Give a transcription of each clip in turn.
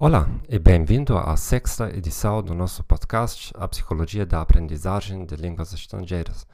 Olá e bem-vindo à sexta edição do nosso podcast A Psicologia da Aprendizagem de Línguas Estrangeiras.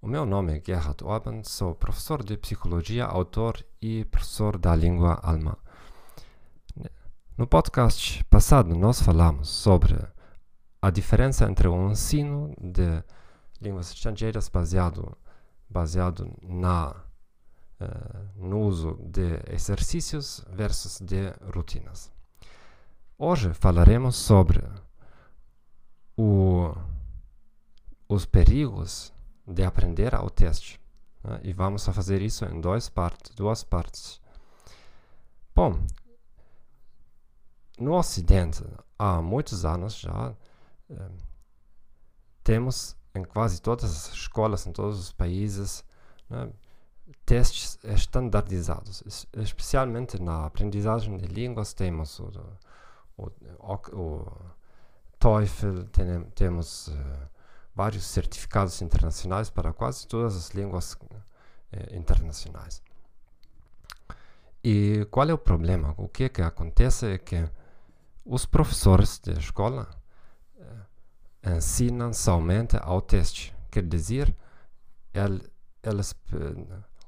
O meu nome é Gerhard Orban, sou professor de psicologia, autor e professor da língua alemã. No podcast passado, nós falamos sobre a diferença entre o ensino de línguas estrangeiras baseado, baseado na, uh, no uso de exercícios versus de rotinas. Hoje falaremos sobre o, os perigos de aprender ao teste. Né? E vamos fazer isso em dois partes, duas partes. Bom, no Ocidente, há muitos anos já, eh, temos em quase todas as escolas, em todos os países, né, testes estandardizados. Especialmente na aprendizagem de línguas, temos o o, o TOEFL, tem, temos uh, vários certificados internacionais para quase todas as línguas uh, internacionais. E qual é o problema? O que, é que acontece é que os professores da escola uh, ensinam somente ao teste, quer dizer, el, eles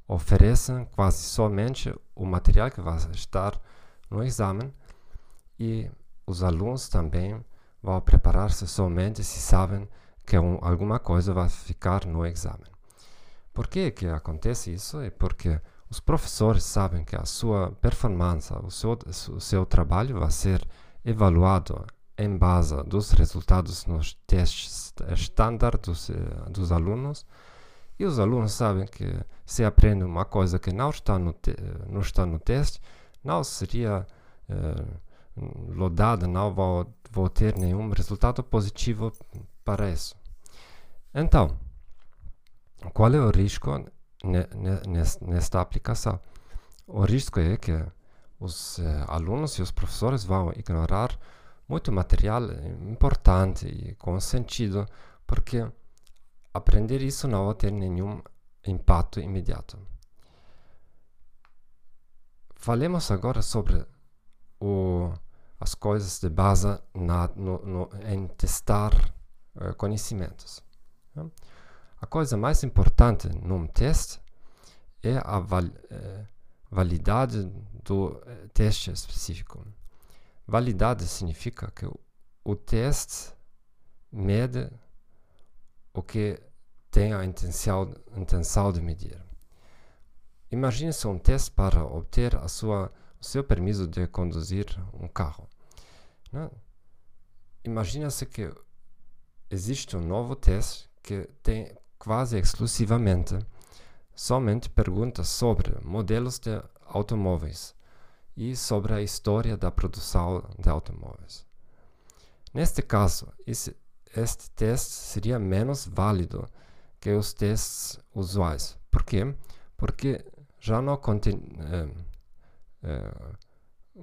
oferecem quase somente o material que vai estar no exame e os alunos também vão preparar-se somente se sabem que um, alguma coisa vai ficar no exame. Por que, que acontece isso? É porque os professores sabem que a sua performance, o seu, o seu trabalho vai ser evaluado em base dos resultados nos testes estándar dos, eh, dos alunos e os alunos sabem que se aprende uma coisa que não está no, te, não está no teste, não seria eh, lodada, não vou, vou ter nenhum resultado positivo para isso. Então, qual é o risco nesta aplicação? O risco é que os eh, alunos e os professores vão ignorar muito material importante e com sentido, porque aprender isso não vai ter nenhum impacto imediato. Falemos agora sobre as coisas de base na, no, no, em testar uh, conhecimentos. Né? A coisa mais importante num teste é a val, uh, validade do uh, teste específico. Validade significa que o, o teste mede o que tem a intenção, intenção de medir. Imagine-se um teste para obter a sua o seu permisso de conduzir um carro. Né? Imagina-se que existe um novo teste que tem quase exclusivamente somente perguntas sobre modelos de automóveis e sobre a história da produção de automóveis. Neste caso, esse, este teste seria menos válido que os testes usuais. Por quê? Porque já não contém, eh,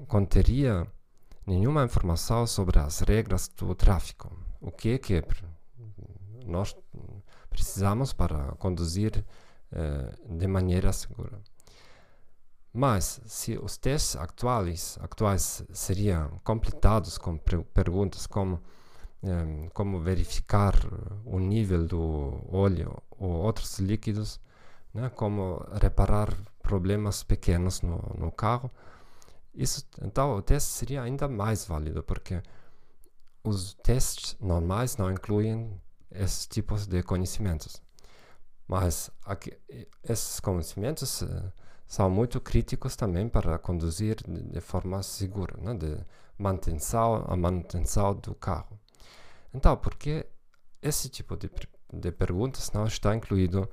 conteria nenhuma informação sobre as regras do tráfego. O que é que nós precisamos para conduzir eh, de maneira segura. Mas se os testes atuais, atuais seriam completados com perguntas como eh, como verificar o nível do óleo ou outros líquidos, né, como reparar problemas pequenos no, no carro. Isso, então, o teste seria ainda mais válido, porque os testes normais não incluem esses tipos de conhecimentos. Mas aqui, esses conhecimentos uh, são muito críticos também para conduzir de, de forma segura, né? de manutenção, a manutenção do carro. Então, por que esse tipo de, de perguntas não está incluído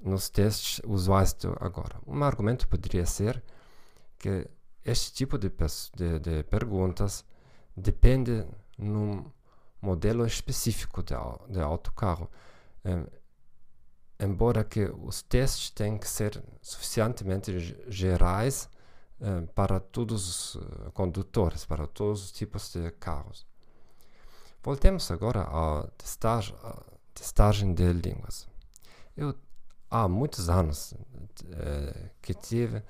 nos testes usuais de agora. Um argumento poderia ser que este tipo de, de, de perguntas depende num modelo específico de, de autocarro. Embora que os testes tenham que ser suficientemente gerais um, para todos os uh, condutores, para todos os tipos de carros. Voltemos agora à testagem de línguas. Eu há muitos anos uh, que tive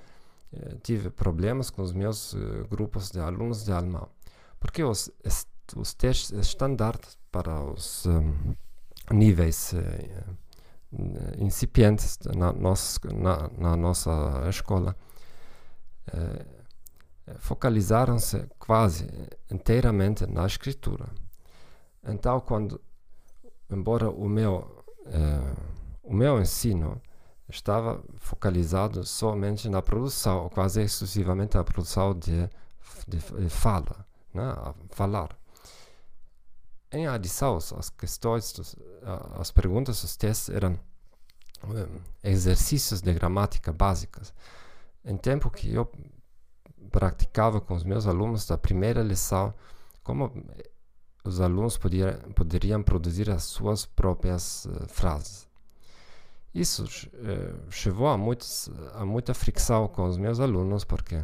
eh, tive problemas com os meus uh, grupos de alunos de alemão, porque os, os testes estándares para os um, níveis incipientes na, nossa na, na nossa escola focalizaram-se quase inteiramente na escritura. Então, quando, embora o meu, o meu ensino estava focalizado somente na produção, quase exclusivamente na produção de, de, de fala, né? falar. Em adição, as questões, as perguntas, os testes eram um, exercícios de gramática básicas. Em tempo que eu praticava com os meus alunos da primeira lição, como os alunos podia, poderiam produzir as suas próprias uh, frases. Isso eh, chegou a, muitos, a muita fricção com os meus alunos, porque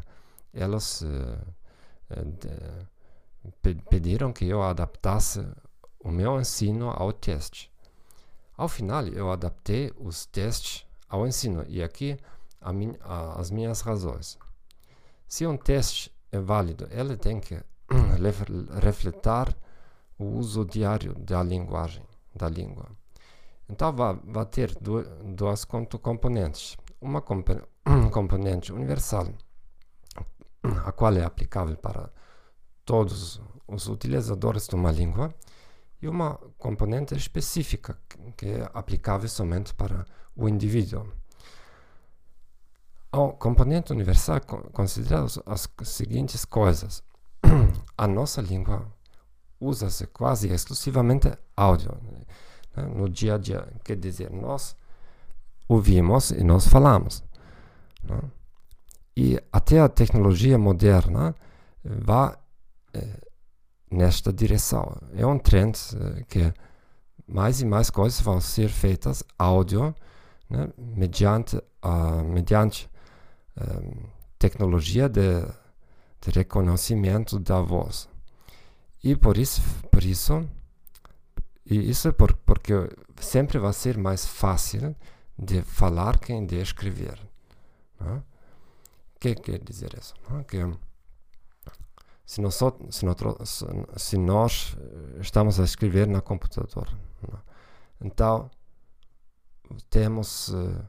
eles eh, de, pediram que eu adaptasse o meu ensino ao teste. Ao final, eu adaptei os testes ao ensino, e aqui min, a, as minhas razões. Se um teste é válido, ele tem que refletir o uso diário da linguagem, da língua. Então vai, ter duas componentes. Uma componente universal, a qual é aplicável para todos os utilizadores de uma língua, e uma componente específica, que é aplicável somente para o indivíduo. A componente universal considera as seguintes coisas. A nossa língua usa-se quase exclusivamente áudio né, no dia a dia. Quer dizer, nós ouvimos e nós falamos. Né? E até a tecnologia moderna vai eh, nesta direção. É um trend eh, que mais e mais coisas vão ser feitas áudio, né, mediante, uh, mediante uh, tecnologia de, de reconhecimento da voz. E por isso, por isso e isso é por, porque sempre vai ser mais fácil de falar que de escrever. O que quer dizer isso? Que se nós, se, nós, se nós estamos a escrever no computador, então temos uh,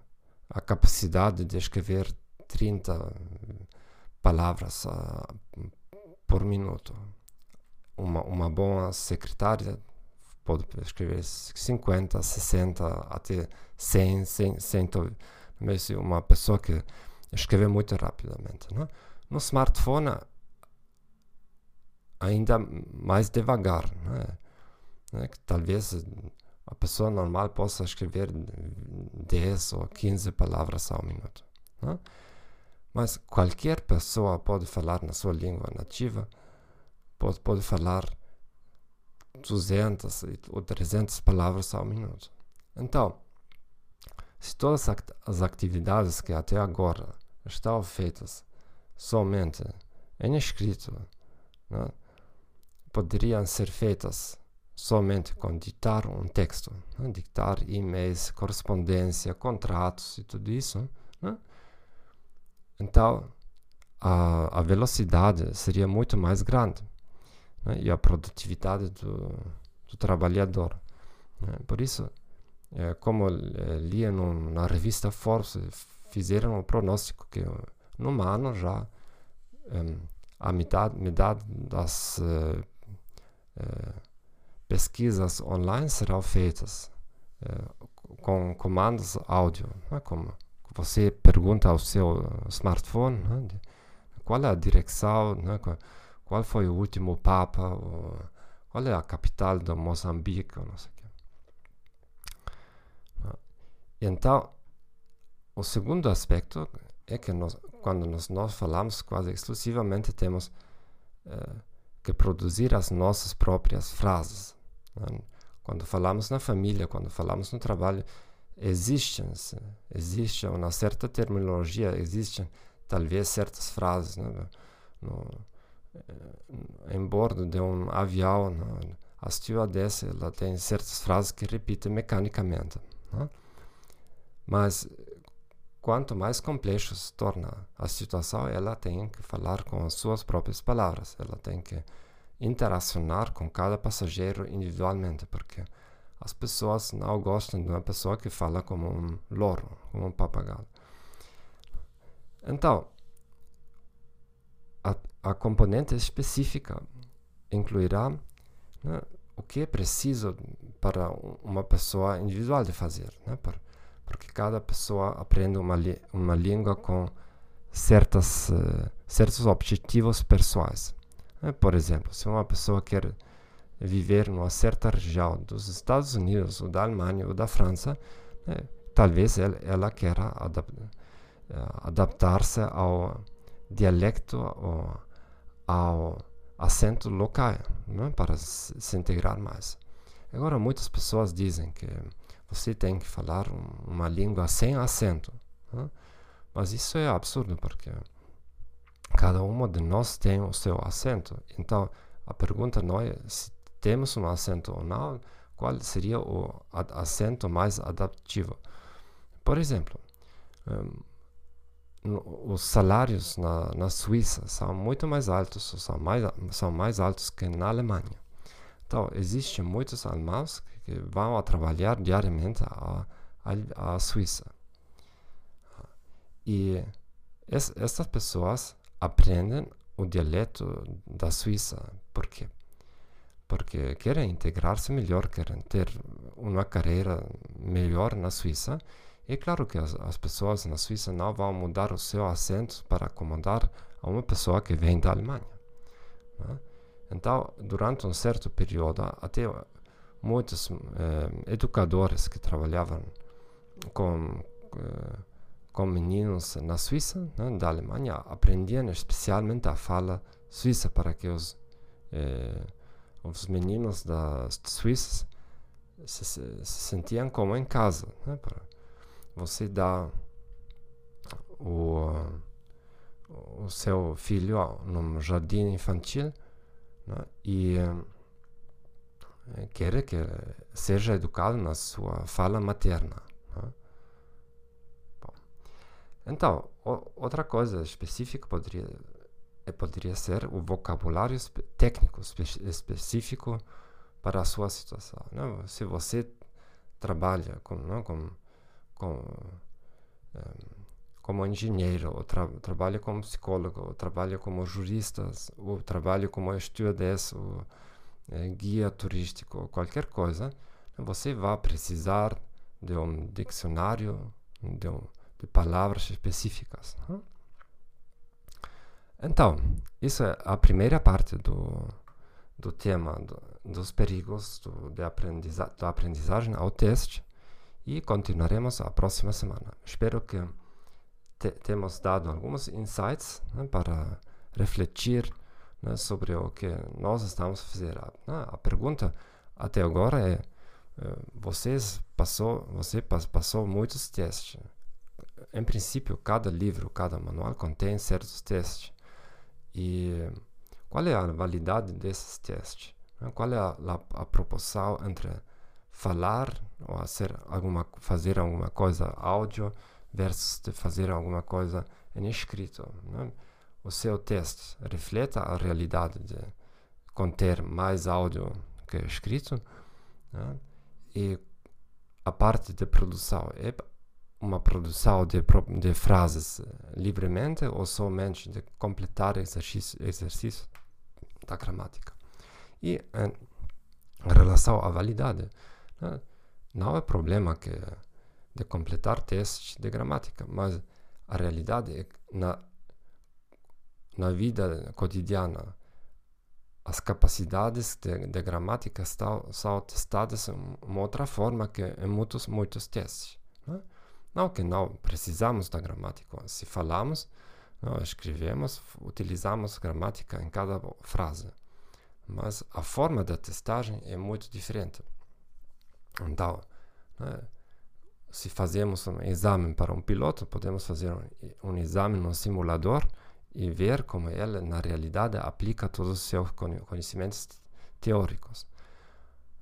a capacidade de escrever 30 palavras uh, por minuto. Uma, uma boa secretária pode escrever 50, 60, até 100, 100, 100 mesmo uma pessoa que escreve muito rapidamente. Não? No smartphone, ainda mais devagar. Né? Que talvez a pessoa normal possa escrever 10 ou 15 palavras ao minuto. Né? Mas qualquer pessoa pode falar na sua língua nativa, pode, pode falar 200 ou 300 palavras ao minuto. Então, se todas as atividades que até agora estão feitas somente em escrito, né, poderiam ser feitas somente com ditar um texto, né, ditar e-mails, correspondência, contratos e tudo isso, né, então a, a velocidade seria muito mais grande né, e a produtividade do, do trabalhador. Né. Por isso, é, como é, lia no, na revista Forbes, fizeram um pronóstico que no ano já um, a metade, metade das uh, uh, pesquisas online serão feitas uh, com comandos áudio, né, como você pergunta ao seu smartphone né, qual é a direção, né, qual foi o último Papa, ou, qual é a capital de Moçambique, não sei o quê. Então, o segundo aspecto é que nós, quando nós, nós falamos quase exclusivamente, temos uh, que produzir as nossas próprias frases. Né? Quando falamos na família, quando falamos no trabalho, existem, existe uma certa terminologia, existem talvez certas frases né? no, em bordo de um avião, né? a stewardess ela tem certas frases que repite mecanicamente. Né? Mas quanto mais complexo se torna a situação, ela tem que falar com as suas próprias palavras. Ela tem que interacionar com cada passageiro individualmente, porque as pessoas não gostam de uma pessoa que fala como um loro, como um papagaio. Então, a, a componente específica incluirá né, o que é preciso para uma pessoa individual de fazer, né, por, porque cada pessoa aprende uma, uma língua com certas, uh, certos objetivos pessoais. Né. Por exemplo, se uma pessoa quer viver numa certa região dos Estados Unidos, ou da Alemanha, ou da França, né, talvez ela, ela queira adap uh, adaptar-se ao dialecto ou ao acento local, né, para se integrar mais. Agora, muitas pessoas dizem que você tem que falar um, uma língua sem acento. Né? Mas isso é absurdo, porque cada um de nós tem o seu acento. Então, a pergunta não é se temos um acento ou não, qual seria o acento mais adaptivo. Por exemplo, um, os salários na, na Suíça são muito mais altos, são mais, são mais altos que na Alemanha. Então, existem muitos alemães que vão a trabalhar diariamente à, Suíça. E es, essas pessoas aprendem o dialeto da Suíça. Por quê? Porque querem integrar-se melhor, querem ter uma carreira melhor na Suíça é claro que as, as, pessoas na Suíça não vão mudar o seu acento para acomodar a uma pessoa que vem da Alemanha. Né? Então, durante um certo período, até muitos eh, educadores que trabalhavam com, eh, com meninos na Suíça, né, da Alemanha, aprendiam especialmente a fala suíça para que os, eh, os meninos das Suíças se, se, sentiam como em casa. Né, para, você dá o, o seu filho num jardim infantil né, e é, quer que seja educado na sua fala materna. Né? Então, o, outra coisa específica poderia, é, poderia ser o vocabulário técnico espe específico para a sua situação. Né? Se você trabalha com, né, com com, um, como engenheiro, ou tra trabalha como psicólogo, ou trabalha como jurista, ou trabalha como stewardess, ou é, guia turístico, ou qualquer coisa, você vai precisar de um dicionário de, um, de palavras específicas. Né? Então, isso é a primeira parte do, do tema do, dos perigos do, de aprendiza da aprendizagem ao teste e continuaremos a próxima semana. Espero que te temos dado alguns insights né, para refletir né, sobre o que nós estamos a fazer. A pergunta até agora é: uh, vocês passou, você passou muitos testes. Em princípio, cada livro, cada manual contém certos testes. E qual é a validade desses testes? Qual é a, a, a proporção entre falar ou fazer alguma, fazer alguma coisa áudio versus de fazer alguma coisa em escrito. Né? O seu texto reflete a realidade de conter mais áudio que escrito né? e a parte de produção é uma produção de, de frases livremente ou somente de completar exercício, exercício da gramática. E em relação à validade, né? Não é problema que de completar testes de gramática, mas a realidade é que na, na vida cotidiana as capacidades de, de gramática estão, são testadas de uma outra forma que em muitos, muitos testes. Né? Não que não precisamos da gramática. Se falamos, não, escrevemos, utilizamos gramática em cada frase. Mas a forma da testagem é muito diferente. Então, né, se fazemos um exame para um piloto, podemos fazer um, um exame no simulador e ver como ele, na realidade, aplica todos os seus conhecimentos teóricos.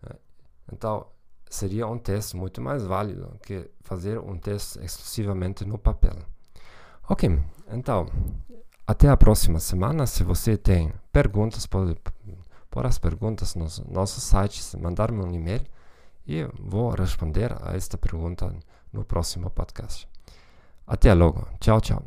Né. Então, seria um teste muito mais válido que fazer um teste exclusivamente no papel. Ok, então, até a próxima semana. Se você tem perguntas, pode pôr as perguntas no nosso site, mandar-me um e-mail e vou responder a esta pergunta no próximo podcast. Até logo. Tchau, tchau.